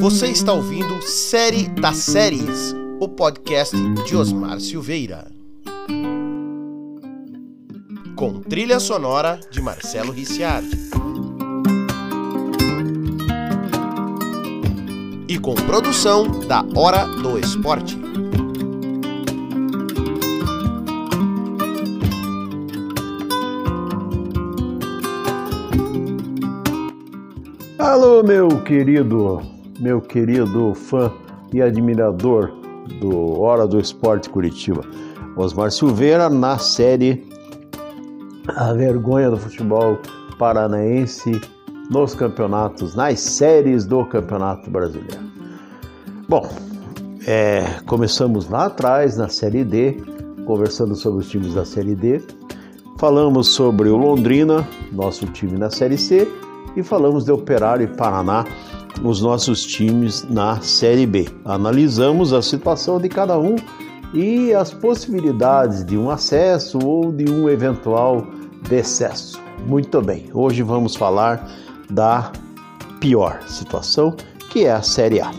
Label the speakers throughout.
Speaker 1: Você está ouvindo Série das Séries, o podcast de Osmar Silveira. Com trilha sonora de Marcelo Ricciardi. E com produção da Hora do Esporte.
Speaker 2: Alô, meu querido, meu querido fã e admirador do Hora do Esporte Curitiba. Osmar Silveira na série A Vergonha do Futebol Paranaense nos campeonatos, nas séries do Campeonato Brasileiro. Bom, é, começamos lá atrás na Série D, conversando sobre os times da Série D. Falamos sobre o Londrina, nosso time na Série C, e falamos de Operário e Paraná, os nossos times na Série B. Analisamos a situação de cada um e as possibilidades de um acesso ou de um eventual decesso. Muito bem, hoje vamos falar da pior situação, que é a Série A.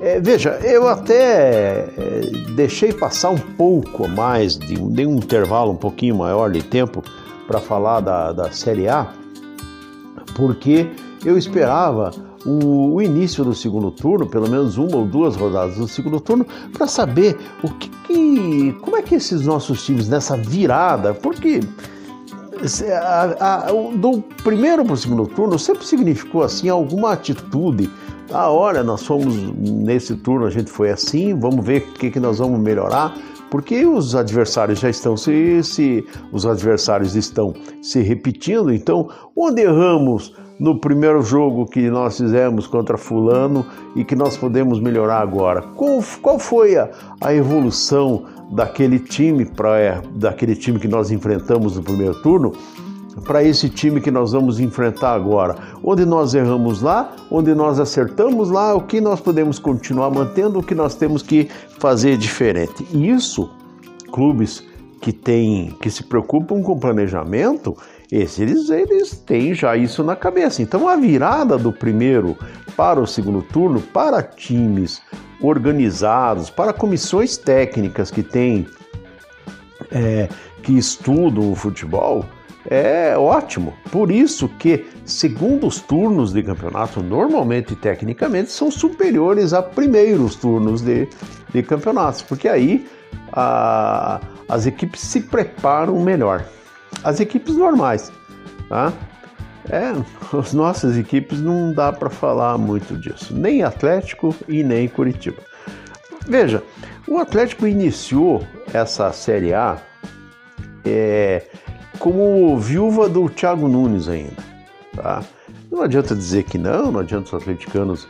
Speaker 2: É, veja, eu até é, deixei passar um pouco mais, de, de um intervalo um pouquinho maior de tempo para falar da, da Série A, porque eu esperava o, o, início do segundo turno, pelo menos uma ou duas rodadas do segundo turno, para saber o que, que, como é que esses nossos times nessa virada, porque a, a, do primeiro para o segundo turno sempre significou assim alguma atitude. Ah, olha, nós fomos nesse turno, a gente foi assim, vamos ver o que, que nós vamos melhorar porque os adversários já estão se, se os adversários estão se repetindo. Então, onde erramos no primeiro jogo que nós fizemos contra fulano e que nós podemos melhorar agora? Qual, qual foi a, a evolução daquele time para é, daquele time que nós enfrentamos no primeiro turno? para esse time que nós vamos enfrentar agora. Onde nós erramos lá, onde nós acertamos lá, o que nós podemos continuar mantendo, o que nós temos que fazer diferente. Isso, clubes que que se preocupam com planejamento, esses eles têm já isso na cabeça. Então a virada do primeiro para o segundo turno, para times organizados, para comissões técnicas que têm é, que estudam o futebol, é ótimo. Por isso que segundos turnos de campeonato, normalmente tecnicamente, são superiores a primeiros turnos de, de campeonatos, porque aí a, as equipes se preparam melhor. As equipes normais, tá? É, as nossas equipes não dá para falar muito disso, nem Atlético e nem Curitiba. Veja, o Atlético iniciou essa Série A é, como viúva do Thiago Nunes ainda. Tá? Não adianta dizer que não, não adianta os atleticanos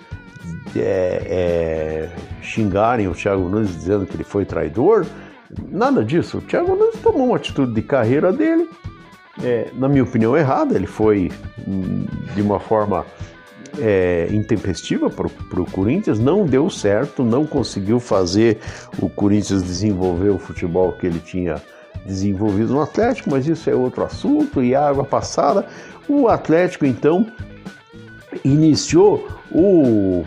Speaker 2: é, é, xingarem o Thiago Nunes dizendo que ele foi traidor. Nada disso. O Thiago Nunes tomou uma atitude de carreira dele, é, na minha opinião, errada. Ele foi hum, de uma forma é, intempestiva para o Corinthians, não deu certo, não conseguiu fazer o Corinthians desenvolver o futebol que ele tinha desenvolvido no Atlético, mas isso é outro assunto e água passada. O Atlético então iniciou o,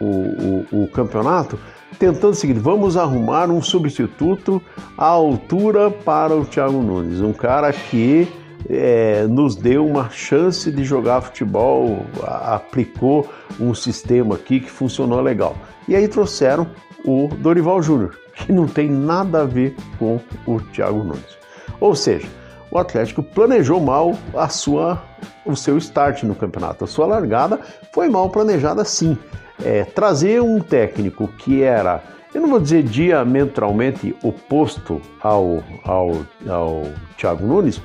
Speaker 2: o, o, o campeonato tentando o seguinte: vamos arrumar um substituto à altura para o Thiago Nunes, um cara que é, nos deu uma chance de jogar futebol, aplicou um sistema aqui que funcionou legal. E aí trouxeram o Dorival Júnior, que não tem nada a ver com o Thiago Nunes. Ou seja, o Atlético planejou mal a sua, o seu start no campeonato. A sua largada foi mal planejada sim. É, trazer um técnico que era, eu não vou dizer diametralmente oposto ao, ao, ao Thiago Nunes,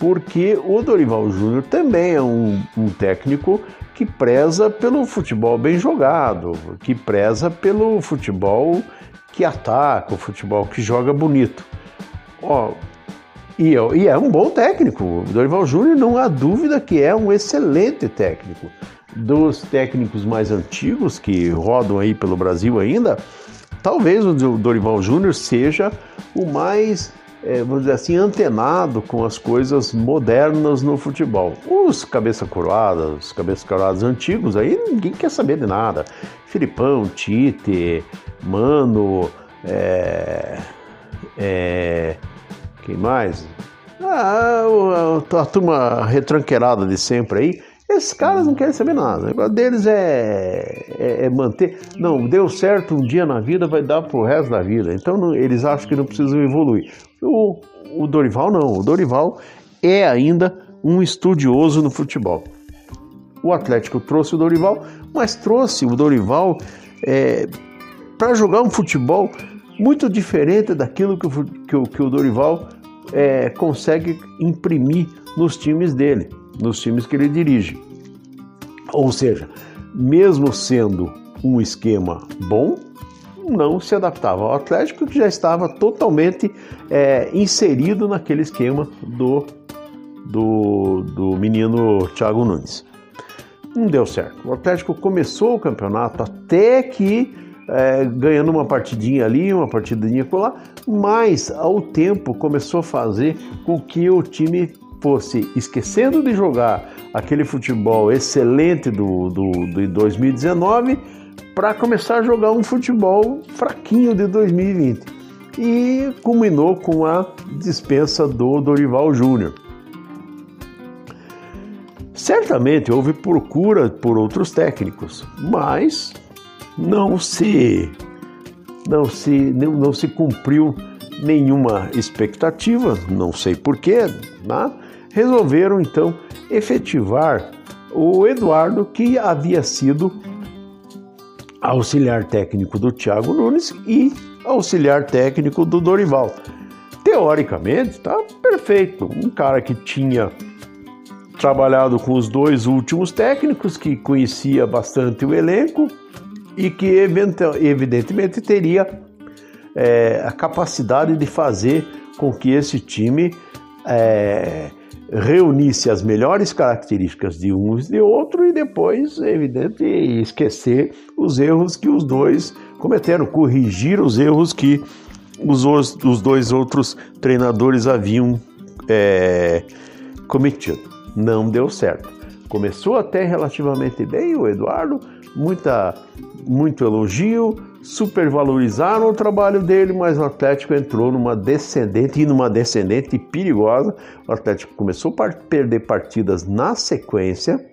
Speaker 2: porque o Dorival Júnior também é um, um técnico que preza pelo futebol bem jogado, que preza pelo futebol que ataca, o futebol que joga bonito. Ó, e, e é um bom técnico. O Dorival Júnior não há dúvida que é um excelente técnico. Dos técnicos mais antigos que rodam aí pelo Brasil ainda, talvez o Dorival Júnior seja o mais é, vamos dizer assim, antenado com as coisas modernas no futebol. Os cabeça coroada, os cabeças coroadas antigos, aí ninguém quer saber de nada. Filipão, Tite, Mano, é, é, quem mais? Ah, a, a turma retranqueirada de sempre aí. Esses caras não querem saber nada. O negócio deles é, é, é, manter. Não, deu certo um dia na vida, vai dar pro resto da vida. Então não, eles acham que não precisam evoluir. O, o Dorival não. O Dorival é ainda um estudioso no futebol. O Atlético trouxe o Dorival, mas trouxe o Dorival é, para jogar um futebol muito diferente daquilo que o, que o, que o Dorival é, consegue imprimir nos times dele nos times que ele dirige. Ou seja, mesmo sendo um esquema bom, não se adaptava ao Atlético, que já estava totalmente é, inserido naquele esquema do, do, do menino Thiago Nunes. Não deu certo. O Atlético começou o campeonato até que é, ganhando uma partidinha ali, uma partidinha por lá, mas ao tempo começou a fazer com que o time fosse esquecendo de jogar aquele futebol excelente do, do, de 2019 para começar a jogar um futebol fraquinho de 2020. E culminou com a dispensa do Dorival Júnior. Certamente houve procura por outros técnicos, mas não se não se não, não se cumpriu nenhuma expectativa, não sei porquê, né? Resolveram então efetivar o Eduardo, que havia sido auxiliar técnico do Thiago Nunes e auxiliar técnico do Dorival. Teoricamente, está perfeito. Um cara que tinha trabalhado com os dois últimos técnicos, que conhecia bastante o elenco e que evidentemente teria é, a capacidade de fazer com que esse time é, reunisse as melhores características de um e de outro e depois, é evidente, esquecer os erros que os dois cometeram, corrigir os erros que os, os dois outros treinadores haviam é, cometido. Não deu certo. Começou até relativamente bem o Eduardo, muita, muito elogio, supervalorizaram o trabalho dele, mas o Atlético entrou numa descendente e numa descendente perigosa. O Atlético começou a perder partidas na sequência,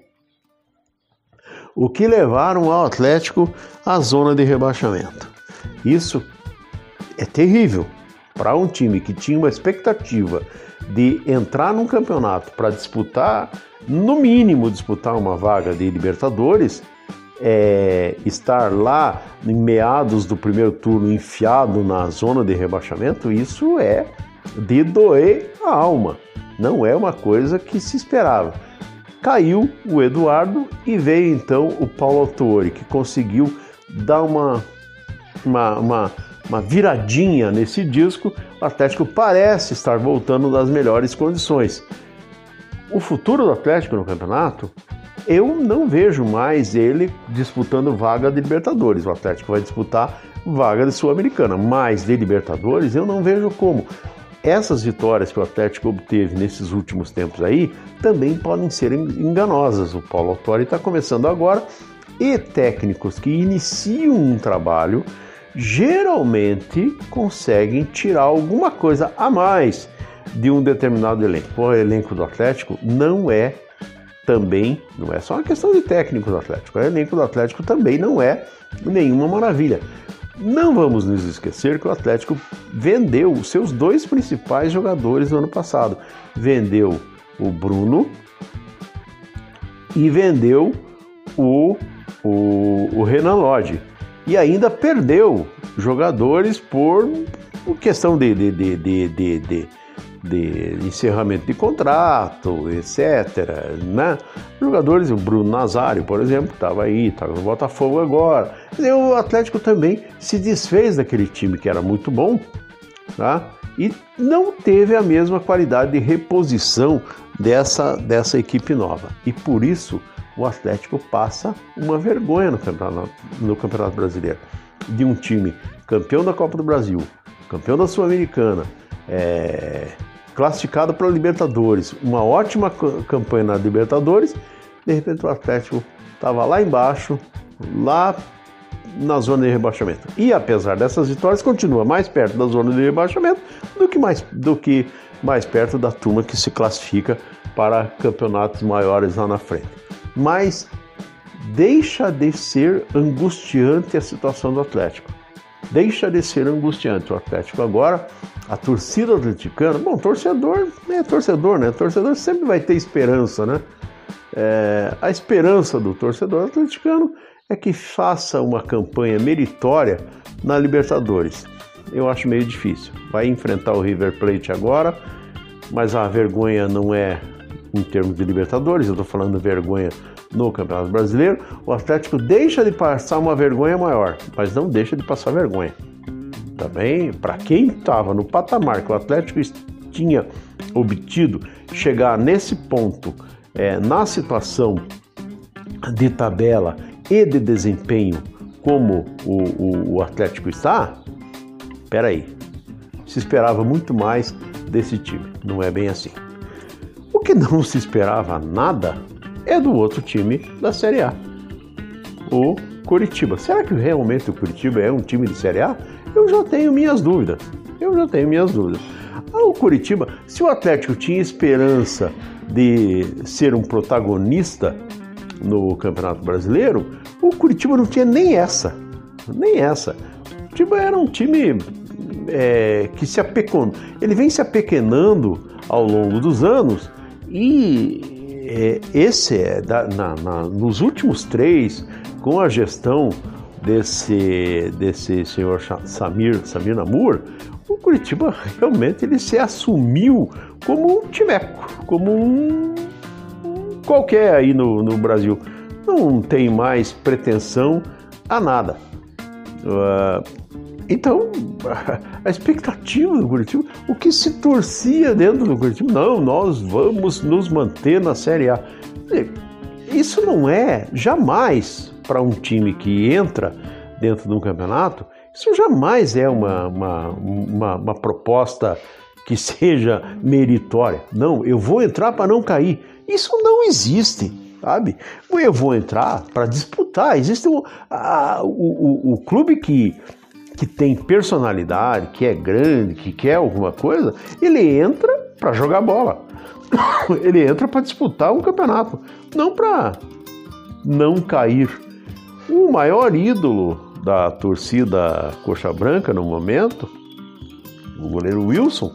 Speaker 2: o que levaram ao Atlético à zona de rebaixamento. Isso é terrível para um time que tinha uma expectativa de entrar num campeonato para disputar, no mínimo disputar uma vaga de Libertadores é, estar lá em meados do primeiro turno enfiado na zona de rebaixamento, isso é de doer a alma. Não é uma coisa que se esperava. Caiu o Eduardo e veio então o Paulo Autori, que conseguiu dar uma, uma, uma, uma viradinha nesse disco. O Atlético parece estar voltando das melhores condições. O futuro do Atlético no campeonato eu não vejo mais ele disputando vaga de Libertadores. O Atlético vai disputar vaga de Sul-Americana, mas de Libertadores eu não vejo como. Essas vitórias que o Atlético obteve nesses últimos tempos aí também podem ser enganosas. O Paulo Autori está começando agora e técnicos que iniciam um trabalho geralmente conseguem tirar alguma coisa a mais de um determinado elenco. O elenco do Atlético não é também não é só uma questão de técnico do Atlético, o elenco do Atlético também não é nenhuma maravilha. Não vamos nos esquecer que o Atlético vendeu os seus dois principais jogadores no ano passado. Vendeu o Bruno e vendeu o, o, o Renan Lodge. E ainda perdeu jogadores por, questão de, de, de, de, de de encerramento de contrato, etc. Né? Jogadores, o Bruno Nazário, por exemplo, estava aí, estava no Botafogo agora. O Atlético também se desfez daquele time que era muito bom tá? e não teve a mesma qualidade de reposição dessa, dessa equipe nova. E por isso o Atlético passa uma vergonha no campeonato, no campeonato brasileiro. De um time campeão da Copa do Brasil, campeão da Sul-Americana, é, classificado para a Libertadores, uma ótima campanha na Libertadores, de repente o Atlético estava lá embaixo, lá na zona de rebaixamento. E apesar dessas vitórias, continua mais perto da zona de rebaixamento do que mais, do que mais perto da turma que se classifica para campeonatos maiores lá na frente. Mas deixa de ser angustiante a situação do Atlético. Deixa de ser angustiante o Atlético agora. A torcida atleticana, bom, torcedor é torcedor, né? Torcedor sempre vai ter esperança, né? É, a esperança do torcedor atleticano é que faça uma campanha meritória na Libertadores. Eu acho meio difícil. Vai enfrentar o River Plate agora, mas a vergonha não é em termos de Libertadores, eu estou falando vergonha no Campeonato Brasileiro. O Atlético deixa de passar uma vergonha maior, mas não deixa de passar vergonha. Também, para quem estava no patamar que o Atlético tinha obtido, chegar nesse ponto, é, na situação de tabela e de desempenho como o, o, o Atlético está, peraí, se esperava muito mais desse time. Não é bem assim. O que não se esperava nada é do outro time da Série A, o Curitiba. Será que realmente o Curitiba é um time de Série A? Eu já tenho minhas dúvidas. Eu já tenho minhas dúvidas. Ah, o Curitiba, se o Atlético tinha esperança de ser um protagonista no Campeonato Brasileiro, o Curitiba não tinha nem essa. Nem essa. O Curitiba era um time é, que se apequenou. Ele vem se apequenando ao longo dos anos e é, esse é da, na, na, nos últimos três, com a gestão desse, desse senhor Samir, Samir Namur, o Curitiba realmente ele se assumiu como um timeco, como um, um qualquer aí no, no Brasil. Não tem mais pretensão a nada. Uh, então, a expectativa do Curitiba, o que se torcia dentro do Curitiba, não, nós vamos nos manter na Série A. Isso não é jamais para um time que entra dentro de um campeonato, isso jamais é uma, uma, uma, uma proposta que seja meritória. Não, eu vou entrar para não cair. Isso não existe, sabe? Eu vou entrar para disputar. Existe a, o, o, o clube que que tem personalidade, que é grande, que quer alguma coisa, ele entra para jogar bola. Ele entra para disputar um campeonato, não para não cair. O maior ídolo da torcida Coxa Branca no momento, o goleiro Wilson,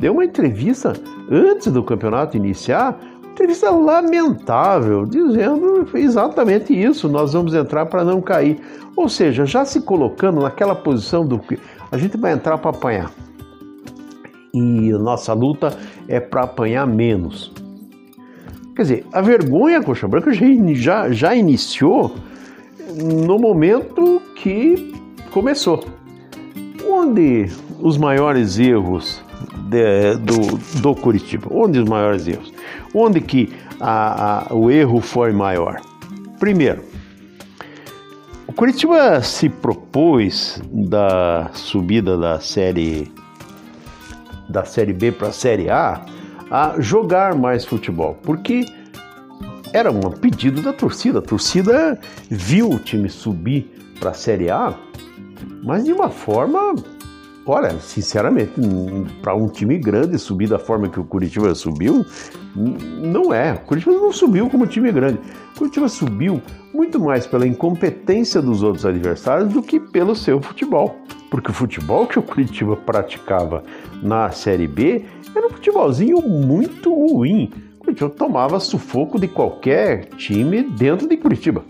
Speaker 2: deu uma entrevista antes do campeonato iniciar, entrevista lamentável, dizendo exatamente isso: nós vamos entrar para não cair. Ou seja, já se colocando naquela posição do que a gente vai entrar para apanhar. E nossa luta é para apanhar menos. Quer dizer, a vergonha Coxa Branca já, já iniciou no momento que começou. Onde os maiores erros de, do, do Curitiba? Onde os maiores erros? Onde que a, a, o erro foi maior? Primeiro, o Curitiba se propôs da subida da série da série B para a série A a jogar mais futebol, porque era um pedido da torcida. A torcida viu o time subir para a série A, mas de uma forma Olha, sinceramente, para um time grande subir da forma que o Curitiba subiu, não é. O Curitiba não subiu como time grande. O Curitiba subiu muito mais pela incompetência dos outros adversários do que pelo seu futebol. Porque o futebol que o Curitiba praticava na Série B era um futebolzinho muito ruim. O Curitiba tomava sufoco de qualquer time dentro de Curitiba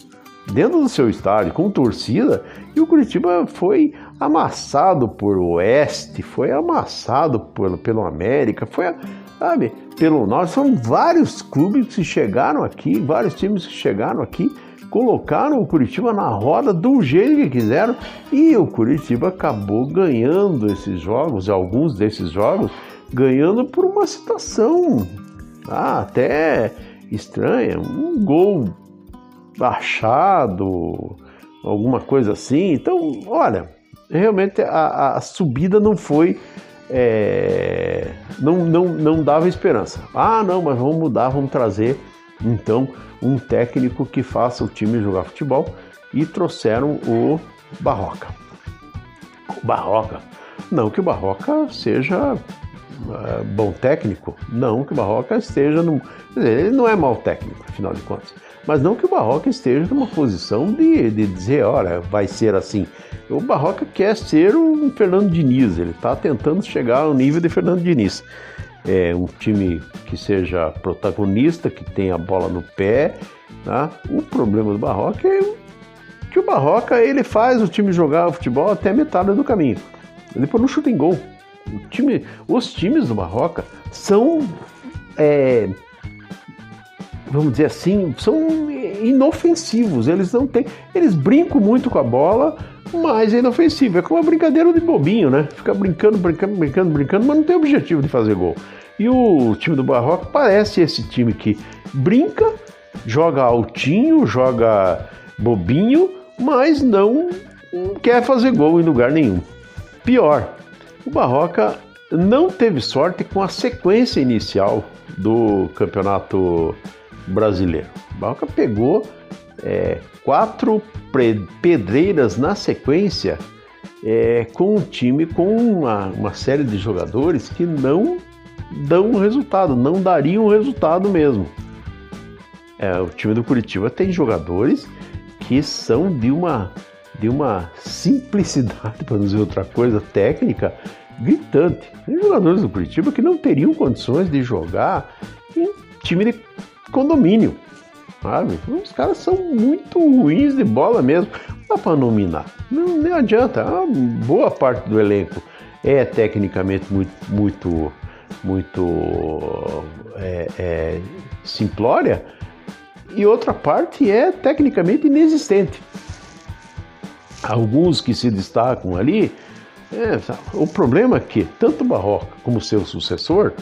Speaker 2: dentro do seu estádio, com torcida, e o Curitiba foi amassado por Oeste, foi amassado por, pelo América, foi, sabe, pelo Norte. São vários clubes que chegaram aqui, vários times que chegaram aqui, colocaram o Curitiba na roda do jeito que quiseram e o Curitiba acabou ganhando esses jogos, alguns desses jogos, ganhando por uma situação ah, até estranha, um gol achado, alguma coisa assim. Então, olha, realmente a, a subida não foi é, não, não, não dava esperança. Ah, não, mas vamos mudar, vamos trazer então um técnico que faça o time jogar futebol e trouxeram o Barroca. O Barroca, não que o Barroca seja é, bom técnico, não que o Barroca esteja no. Ele não é mau técnico, afinal de contas. Mas não que o Barroca esteja numa posição de, de dizer, olha, vai ser assim. O Barroca quer ser um Fernando Diniz, ele está tentando chegar ao nível de Fernando Diniz. É um time que seja protagonista, que tenha a bola no pé. Tá? O problema do Barroca é que o Barroca ele faz o time jogar futebol até metade do caminho. Depois não chuta em gol. Time, os times do Barroca são, é, vamos dizer assim, são inofensivos. Eles não têm, eles brincam muito com a bola, mas é inofensivo. É como uma brincadeira de bobinho, né? Fica brincando, brincando, brincando, brincando, mas não tem objetivo de fazer gol. E o time do Barroca parece esse time que brinca, joga altinho, joga bobinho, mas não quer fazer gol em lugar nenhum. Pior, o Barroca não teve sorte com a sequência inicial do campeonato brasileiro. Barroca pegou é, quatro pedreiras na sequência é, com um time com uma, uma série de jogadores que não dão resultado, não dariam resultado mesmo. É, o time do Curitiba tem jogadores que são de uma de uma simplicidade, para não dizer outra coisa, técnica gritante. Tem jogadores do Curitiba que não teriam condições de jogar em time de condomínio. Sabe? Os caras são muito ruins de bola mesmo. Não dá para nominar. Não, adianta. A boa parte do elenco é tecnicamente muito, muito, muito é, é, simplória e outra parte é tecnicamente inexistente alguns que se destacam ali. É, o problema é que tanto Barroca como seu sucessor,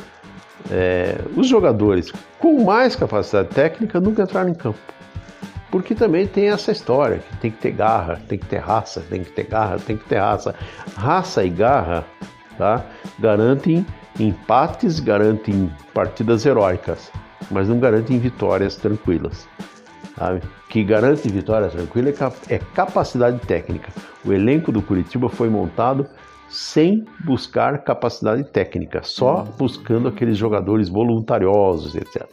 Speaker 2: é, os jogadores com mais capacidade técnica nunca entraram em campo. Porque também tem essa história que tem que ter garra, tem que ter raça, tem que ter garra, tem que ter raça. Raça e garra tá, garantem empates, garantem partidas heróicas, mas não garantem vitórias tranquilas sabe? que garante vitória tranquila é, é capacidade técnica. O elenco do Curitiba foi montado sem buscar capacidade técnica, só buscando aqueles jogadores voluntariosos, etc.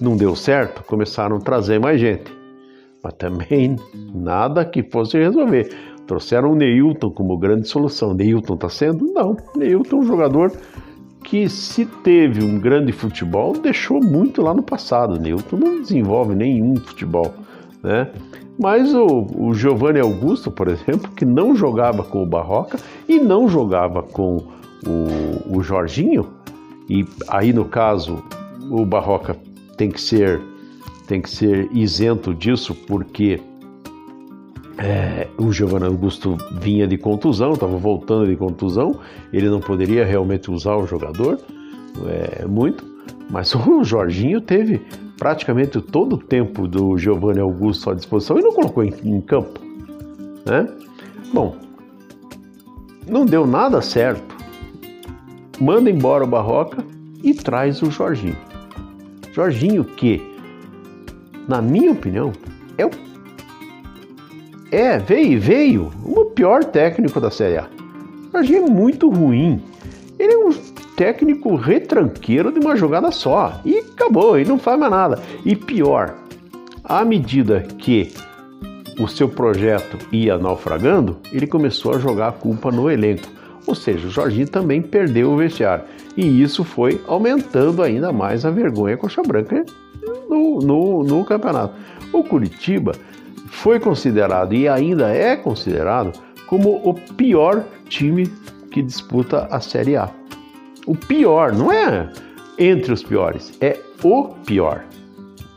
Speaker 2: Não deu certo, começaram a trazer mais gente, mas também nada que fosse resolver. Trouxeram o Neilton como grande solução. Neilton está sendo? Não. Neilton é um jogador que se teve um grande futebol, deixou muito lá no passado. Newton não desenvolve nenhum futebol, né? Mas o, o Giovanni Augusto, por exemplo, que não jogava com o Barroca e não jogava com o, o Jorginho, e aí no caso o Barroca tem que ser tem que ser isento disso porque é, o Giovanni Augusto vinha de contusão, estava voltando de contusão, ele não poderia realmente usar o jogador é, muito, mas o Jorginho teve praticamente todo o tempo do Giovanni Augusto à disposição e não colocou em, em campo. Né? Bom, não deu nada certo. Manda embora o Barroca e traz o Jorginho. Jorginho que, na minha opinião, é o é, veio, veio. O pior técnico da Série A. Jorginho é muito ruim. Ele é um técnico retranqueiro de uma jogada só. E acabou, e não faz mais nada. E pior, à medida que o seu projeto ia naufragando, ele começou a jogar a culpa no elenco. Ou seja, o Jorginho também perdeu o vestiário. E isso foi aumentando ainda mais a vergonha coxa branca no, no, no campeonato. O Curitiba foi considerado e ainda é considerado como o pior time que disputa a Série A. O pior, não é entre os piores, é o pior.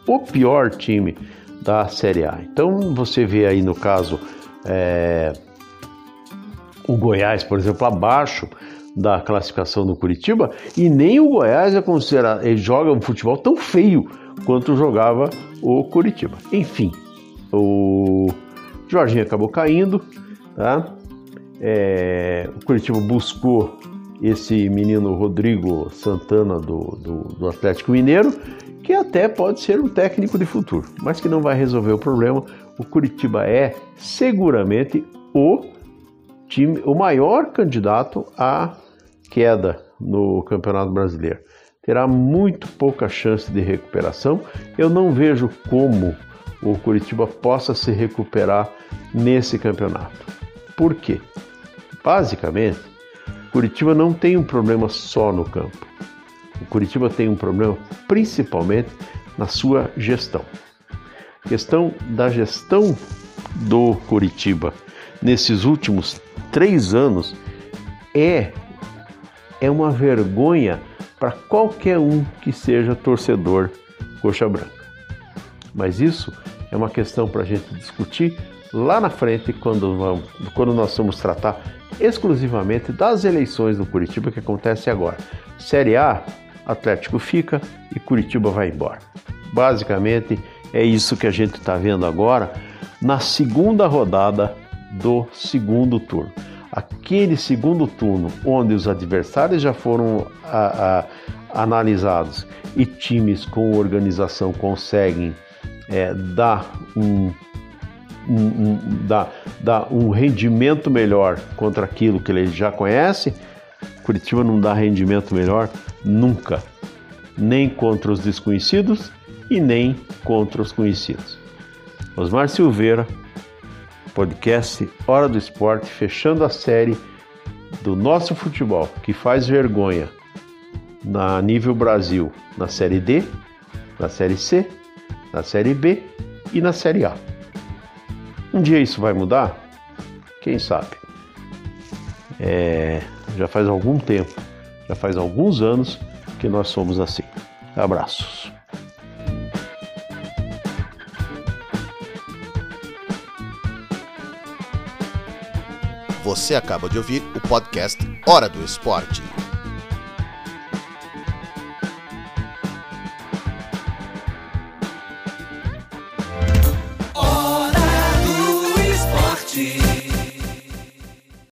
Speaker 2: O pior time da Série A. Então você vê aí no caso é, o Goiás, por exemplo, abaixo da classificação do Curitiba e nem o Goiás é considerado, ele joga um futebol tão feio quanto jogava o Curitiba. Enfim, o Jorginho acabou caindo, tá? É, o Curitiba buscou esse menino Rodrigo Santana do, do, do, Atlético Mineiro, que até pode ser um técnico de futuro, mas que não vai resolver o problema. O Curitiba é seguramente o time, o maior candidato à queda no Campeonato Brasileiro. Terá muito pouca chance de recuperação. Eu não vejo como o Curitiba possa se recuperar nesse campeonato. Por quê? Basicamente, Curitiba não tem um problema só no campo. O Curitiba tem um problema principalmente na sua gestão. A questão da gestão do Curitiba nesses últimos três anos é, é uma vergonha para qualquer um que seja torcedor coxa branca. Mas isso é uma questão para a gente discutir lá na frente, quando, vamos, quando nós vamos tratar exclusivamente das eleições do Curitiba que acontece agora. Série A, Atlético fica e Curitiba vai embora. Basicamente é isso que a gente está vendo agora na segunda rodada do segundo turno. Aquele segundo turno onde os adversários já foram a, a, analisados e times com organização conseguem é, dar um um, dá, dá um rendimento melhor contra aquilo que ele já conhece, Curitiba não dá rendimento melhor nunca, nem contra os desconhecidos e nem contra os conhecidos. Osmar Silveira, podcast Hora do Esporte, fechando a série do nosso futebol que faz vergonha na nível Brasil, na Série D, na Série C, na Série B e na Série A. Um dia isso vai mudar? Quem sabe? É, já faz algum tempo, já faz alguns anos que nós somos assim. Abraços.
Speaker 1: Você acaba de ouvir o podcast Hora do Esporte.